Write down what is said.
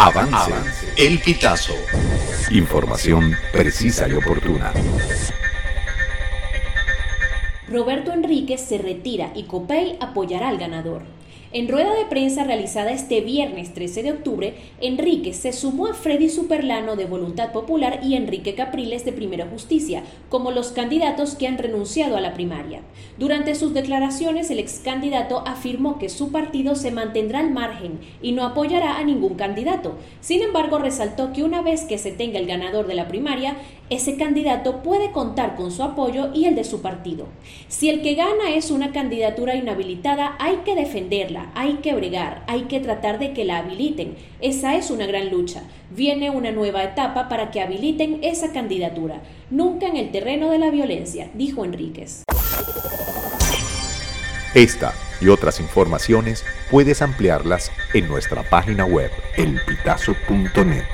Avance. El Pitazo. Información precisa y oportuna. Roberto Enríquez se retira y Copey apoyará al ganador. En rueda de prensa realizada este viernes 13 de octubre, Enrique se sumó a Freddy Superlano de Voluntad Popular y Enrique Capriles de Primera Justicia como los candidatos que han renunciado a la primaria. Durante sus declaraciones, el ex candidato afirmó que su partido se mantendrá al margen y no apoyará a ningún candidato. Sin embargo, resaltó que una vez que se tenga el ganador de la primaria, ese candidato puede contar con su apoyo y el de su partido. Si el que gana es una candidatura inhabilitada, hay que defenderla hay que bregar, hay que tratar de que la habiliten. Esa es una gran lucha. Viene una nueva etapa para que habiliten esa candidatura. Nunca en el terreno de la violencia, dijo Enríquez. Esta y otras informaciones puedes ampliarlas en nuestra página web elpitazo.net.